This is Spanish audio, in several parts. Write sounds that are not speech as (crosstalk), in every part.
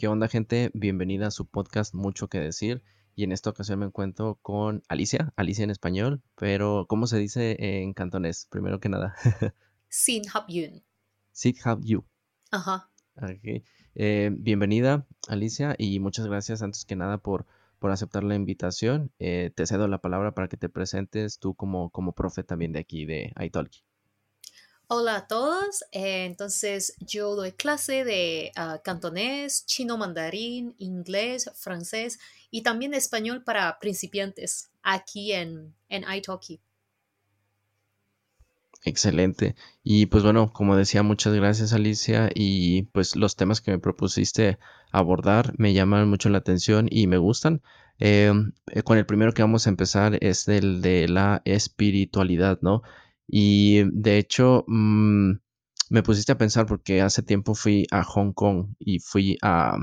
¿Qué onda gente? Bienvenida a su podcast Mucho que decir. Y en esta ocasión me encuentro con Alicia, Alicia en español, pero ¿cómo se dice en cantonés? Primero que nada. (laughs) Sin Hab Yun. Sit Hab You. Ajá. Ok. Eh, bienvenida Alicia y muchas gracias antes que nada por, por aceptar la invitación. Eh, te cedo la palabra para que te presentes tú como, como profe también de aquí de iTalki. Hola a todos. Eh, entonces, yo doy clase de ah, cantonés, chino mandarín, inglés, francés y también español para principiantes aquí en, en iTalki. Excelente. Y pues bueno, como decía, muchas gracias Alicia y pues los temas que me propusiste abordar me llaman mucho la atención y me gustan. Em, eh, con el primero que vamos a empezar es el de la espiritualidad, ¿no? Y de hecho, mm, me pusiste a pensar porque hace tiempo fui a Hong Kong y fui a,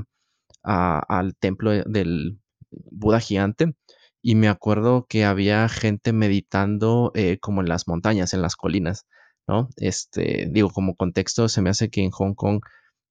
al templo del Buda gigante y me acuerdo que había gente meditando eh, como en las montañas, en las colinas, ¿no? Este, digo, como contexto, se me hace que en Hong Kong,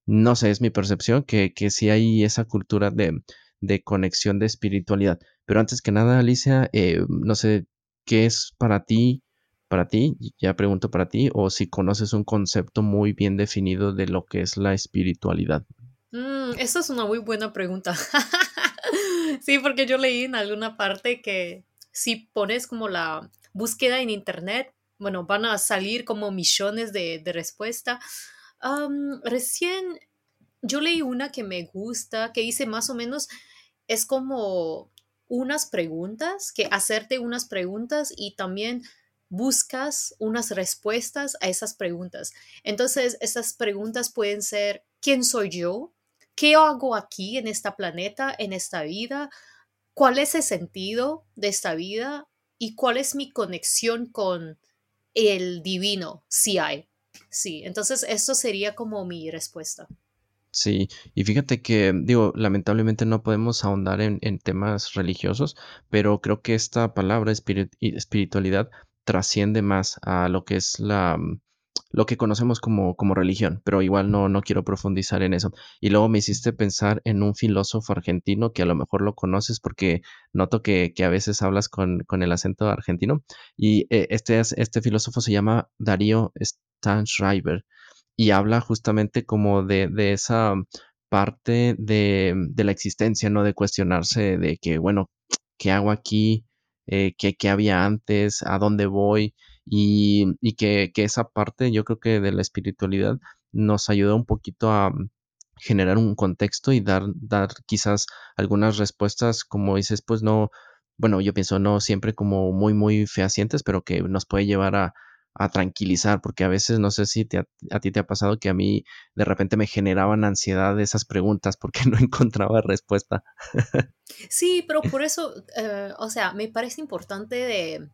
no sé, es mi percepción, que, que sí hay esa cultura de, de conexión de espiritualidad. Pero antes que nada, Alicia, eh, no sé, ¿qué es para ti para ti, ya pregunto para ti, o si conoces un concepto muy bien definido de lo que es la espiritualidad. Mm, esa es una muy buena pregunta. (laughs) sí, porque yo leí en alguna parte que si pones como la búsqueda en internet, bueno, van a salir como millones de, de respuestas. recién yo leí una que me gusta, que dice más o menos, es como unas preguntas, que hacerte unas preguntas y también buscas unas respuestas a esas preguntas. Entonces, esas preguntas pueden ser, ¿quién soy yo? ¿Qué hago aquí en esta planeta, en esta vida? ¿Cuál es el sentido de esta vida? ¿Y cuál es mi conexión con el divino, si hay? Sí, entonces eso sería como mi respuesta. Sí, y fíjate que, digo, lamentablemente no podemos ahondar en, temas religiosos, pero creo que esta palabra espiritualidad trasciende más a lo que es la mm, lo que conocemos como, como religión, pero igual no, no quiero profundizar en eso. Y luego me hiciste pensar en un filósofo argentino que a lo mejor lo conoces porque noto que, a veces hablas con, el acento argentino. Y eh, este, este filósofo se llama Darío Stanschreiber y habla justamente como de, esa parte de, de, la existencia, ¿no? De cuestionarse de que, bueno, ¿qué hago aquí? Eh, qué, había antes, a dónde voy y, que, esa parte yo creo que de la espiritualidad nos ayuda un poquito a mm, generar un contexto y dar, dar quizás algunas respuestas, como dices, pues no, bueno, yo pienso no siempre como muy, muy fehacientes, pero que nos puede llevar a, a tranquilizar, porque a veces no sé si a, ti te ha pasado que a mí de repente me generaban ansiedad esas preguntas porque (laughs) no encontraba respuesta. Sí, pero (laughs) por eso, eh, o sea, me parece importante de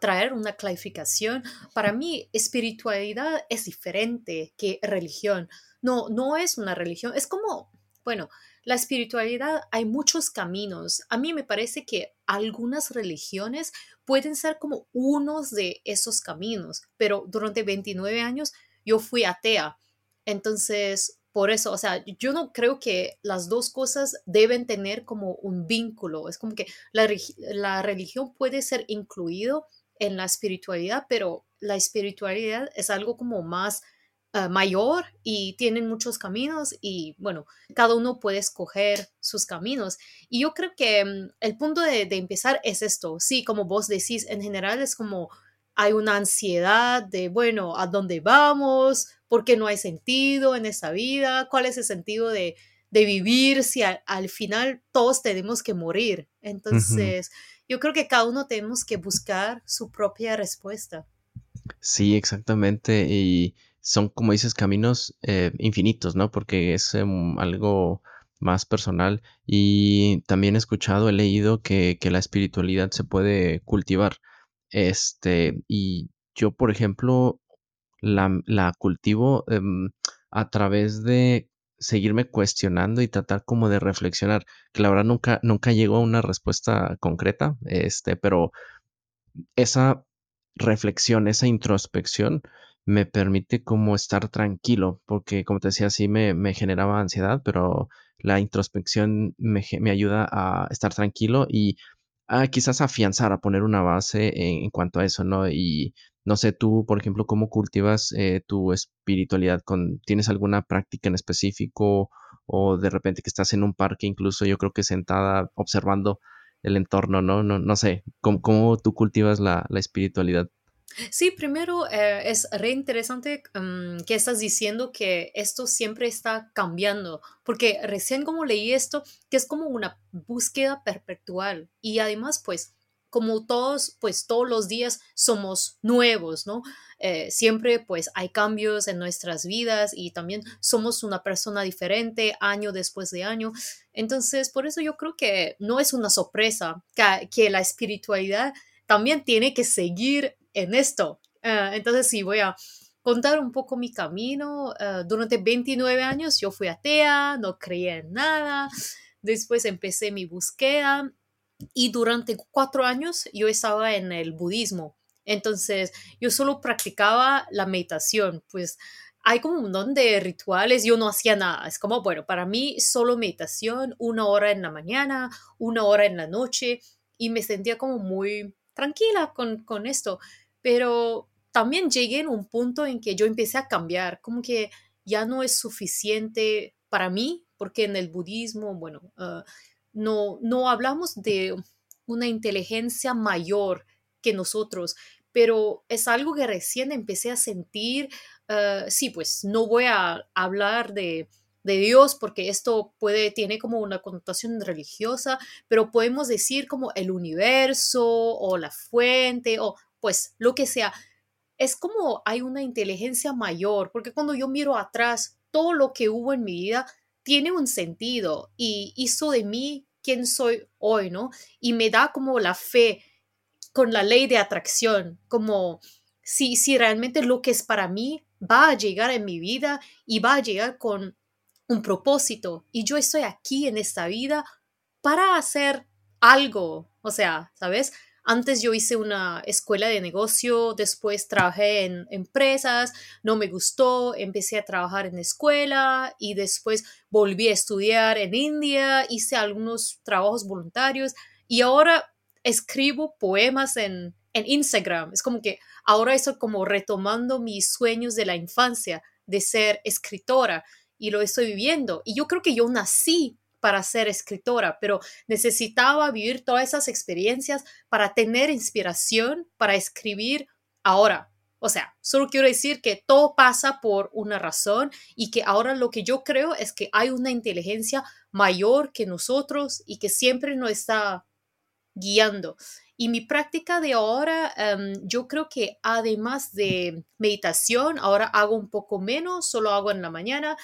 traer una clarificación. Para mí, espiritualidad es diferente que religión. No, no es una religión, es como, bueno, la espiritualidad hay muchos caminos. A mí me parece que algunas religiones pueden ser como unos de esos caminos, pero durante 29 años yo fui atea. Entonces, por eso, o sea, yo no creo que las dos cosas deben tener como un vínculo. Es como que la, la religión puede ser incluido en la espiritualidad, pero la espiritualidad es algo como más eh, mayor y tienen muchos caminos y bueno, cada uno puede escoger sus caminos. Y yo creo que mm, el punto de, empezar es esto, sí, como vos decís, en general es como hay una ansiedad de, bueno, ¿a dónde vamos? ¿Por qué no hay sentido en esa vida? ¿Cuál es el sentido de, vivir si al, final todos tenemos que morir? Entonces, yo creo que cada uno tenemos que buscar su propia respuesta. Sí, exactamente. Y son, como dices, caminos eh, infinitos, ¿no? Porque es em, algo más personal y también he escuchado, he leído que, la espiritualidad se puede cultivar. Este, y yo, por ejemplo, la, cultivo em, a través de seguirme cuestionando y tratar como de reflexionar, que la verdad nunca, nunca llegó a una respuesta concreta, este, pero esa reflexión, esa introspección me permite como estar tranquilo, porque como te decía, sí me, me generaba ansiedad, pero la introspección me, me ayuda a estar tranquilo y a quizás afianzar, a poner una base en, cuanto a eso, ¿no? Y no sé, tú, por ejemplo, cómo cultivas eh, tu espiritualidad con, ¿tienes alguna práctica en específico o de repente que estás en un parque, incluso yo creo que sentada observando el entorno, ¿no? No, no sé, ¿cómo, cómo tú cultivas la, la espiritualidad? Sí, primero eh, es re interesante mm, que estás diciendo que esto siempre está cambiando, porque recién como leí esto, que es como una búsqueda perpetual y además pues como todos, pues todos los días somos nuevos, ¿no? Eh, siempre pues hay cambios en nuestras vidas y también somos una persona diferente año después de año. Entonces, por eso yo creo que no es una sorpresa que, que la espiritualidad también tiene que seguir en esto. Uh, entonces sí, voy a contar un poco mi camino. Uh, durante 29 años yo fui atea, no creía en nada. Después empecé mi búsqueda y durante cuatro años yo estaba en el budismo. Entonces yo solo practicaba la meditación, pues hay como un montón de rituales, yo no hacía nada, es como, bueno, para mí solo meditación, una hora en la mañana, una hora en la noche, y me sentía como muy tranquila con, con esto pero también llegué en un punto en que yo empecé a cambiar, como que ya no es suficiente para mí, porque en el budismo, bueno, uh, no, no hablamos de una inteligencia mayor que nosotros, pero es algo que recién empecé a sentir. Uh, sí, pues no voy a hablar de, de Dios porque esto puede, tiene como una connotación religiosa, pero podemos decir como el universo o la fuente o pues lo que sea, es como hay una inteligencia mayor, porque cuando yo miro atrás, todo lo que hubo en mi vida tiene un sentido y hizo de mí quien soy hoy, ¿no? Y me da como la fe con la ley de atracción, como si, si realmente lo que es para mí va a llegar en mi vida y va a llegar con un propósito y yo estoy aquí en esta vida para hacer algo, o sea, ¿sabes? Antes yo hice una escuela de negocio, después trabajé en empresas, no me gustó, empecé a trabajar en escuela y después volví a estudiar en India, hice algunos trabajos voluntarios y ahora escribo poemas en, en Instagram. Es como que ahora estoy como retomando mis sueños de la infancia de ser escritora y lo estoy viviendo. Y yo creo que yo nací para ser escritora, pero necesitaba vivir todas esas experiencias para tener inspiración para escribir ahora. O sea, solo quiero decir que todo pasa por una razón y que ahora lo que yo creo es que hay una inteligencia mayor que nosotros y que siempre nos está guiando. Y mi práctica de ahora, um, yo creo que además de meditación, ahora hago un poco menos, solo hago en la mañana,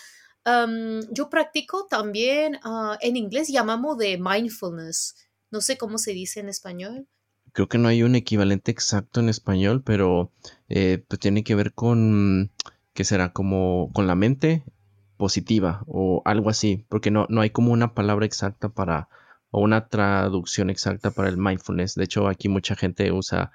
Yo practico también, uh, en inglés llamamos de mindfulness. No sé cómo se dice en español. Creo que no hay un equivalente exacto en español, pero eh, pues tiene que ver con, ¿qué será? Como con la mente positiva o algo así, porque no, no hay como una palabra exacta para, o una traducción exacta para el mindfulness. De hecho, aquí mucha gente usa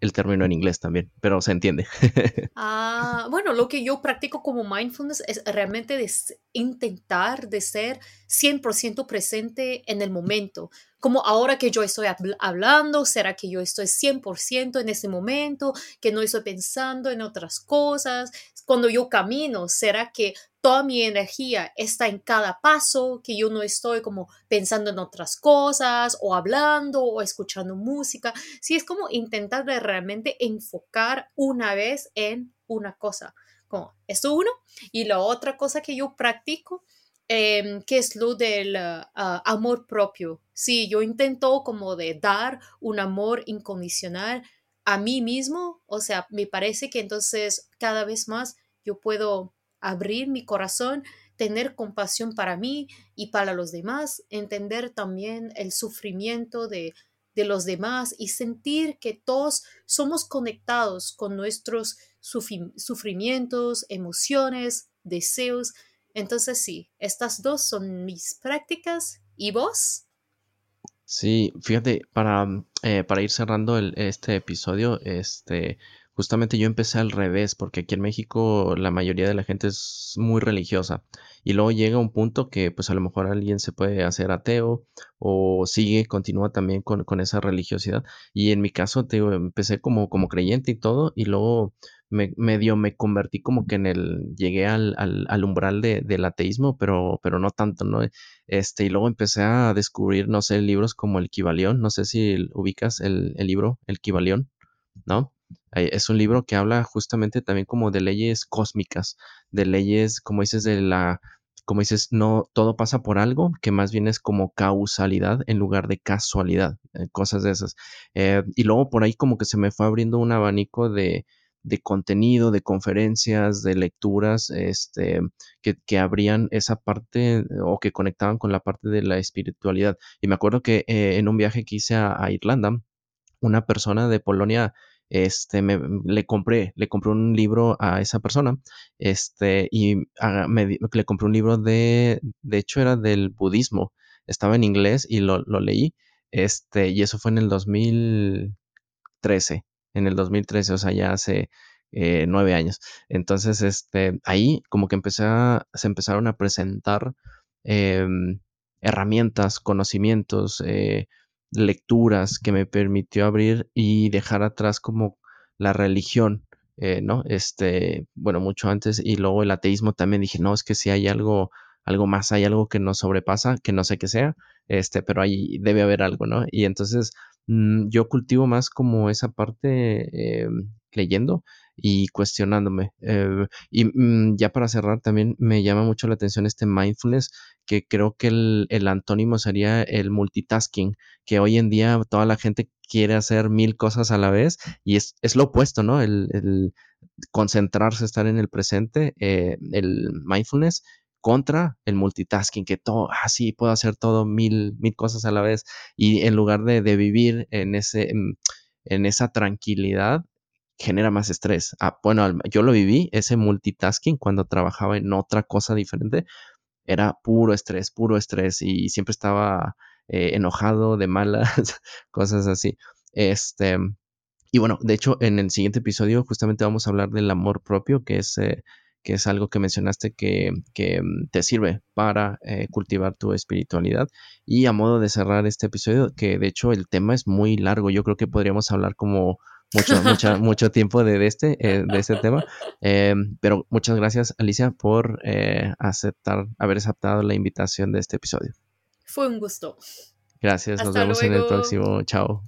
el término en inglés también, pero se entiende. (laughs) ah, bueno, lo que yo practico como mindfulness es realmente de intentar de ser 100% presente en el momento. Como ahora que yo estoy hablando, ¿será que yo estoy 100% en ese momento? Que no estoy pensando en otras cosas. Cuando yo camino, ¿será que toda mi energía está en cada paso, que yo no estoy como pensando en otras cosas o hablando o escuchando música. Sí, es como intentar realmente enfocar una vez en una cosa. Como esto uno. Y la otra cosa que yo practico, em, que es lo del ah, amor propio. Sí, yo intento como de dar un amor incondicional a mí mismo. O sea, me parece que entonces cada vez más yo puedo abrir mi corazón, tener compasión para mí y para los demás, entender también el sufrimiento de, de los demás y sentir que todos somos conectados con nuestros sufrimientos, emociones, deseos. Entonces sí, estas dos son mis prácticas. ¿Y vos? Sí, fíjate, para, eh, para ir cerrando este episodio, este, justamente yo empecé al revés, porque aquí en México la mayoría de la gente es muy religiosa. Y luego llega un punto que pues a lo mejor alguien se puede hacer ateo o sigue, continúa también con, esa religiosidad. Y en mi caso, te empecé como, como creyente y todo, y luego me, medio me convertí como que en el, llegué al, al, umbral de, del ateísmo, pero, pero no tanto, ¿no? Este, y luego empecé a descubrir, no sé, libros como el Kibalión, no sé si ubicas el, el libro, el Kibalión, ¿no? Es un libro que habla justamente también como de leyes cósmicas, de leyes, como dices, de la, como dices, no todo pasa por algo, que más bien es como causalidad en lugar de casualidad, eh, cosas de esas. Eh, y luego por ahí como que se me fue abriendo un abanico de, de contenido, de conferencias, de lecturas, este, que, que, abrían esa parte o que conectaban con la parte de la espiritualidad. Y me acuerdo que eh, en un viaje que hice a, Irlanda, una persona de Polonia, este, me, le compré, le compré un libro a esa persona, este, y me, le compré un libro de, de hecho era del budismo, estaba en inglés y lo, lo leí, este, y eso fue en el 2013 en el 2013, o sea, ya hace eh, nueve años. Entonces, este, ahí como que empecé a, se empezaron a presentar em, herramientas, conocimientos, eh, lecturas que me permitió abrir y dejar atrás como la religión, eh, ¿no? Este, bueno, mucho antes y luego el ateísmo también dije, no, es que si hay algo, algo más, hay algo que nos sobrepasa, que no sé qué sea, este, pero ahí debe haber algo, ¿no? Y entonces yo cultivo más como esa parte eh, leyendo y cuestionándome. Eh, y mm, ya para cerrar, también me llama mucho la atención este mindfulness, que creo que el, antónimo sería el multitasking, que hoy en día toda la gente quiere hacer mil cosas a la vez y es, lo opuesto, ¿no? El, concentrarse, estar en el presente, eh, el mindfulness contra el multitasking, que todo, ah, sí, puedo hacer todo mil, mil cosas a la vez. Y en lugar de, vivir en, ese, en, esa tranquilidad, genera más estrés. Ah, bueno, yo lo viví, ese multitasking, cuando trabajaba en otra cosa diferente, era puro estrés, puro estrés y siempre estaba eh, enojado, de malas, (laughs) cosas así. Este, y bueno, de hecho, en el siguiente episodio justamente vamos a hablar del amor propio, que es eh, que es algo que mencionaste que, mm, te sirve para eh, cultivar tu espiritualidad. Y a modo de cerrar este episodio, que de hecho el tema es muy largo, yo creo que podríamos hablar como mucho, mucho, (laughs) mucho tiempo de, este, eh, de este tema. Eh, pero muchas gracias, Alicia, por aceptar, haber aceptado la invitación de este episodio. Fue un gusto. Gracias, nos vemos en el próximo. Chao.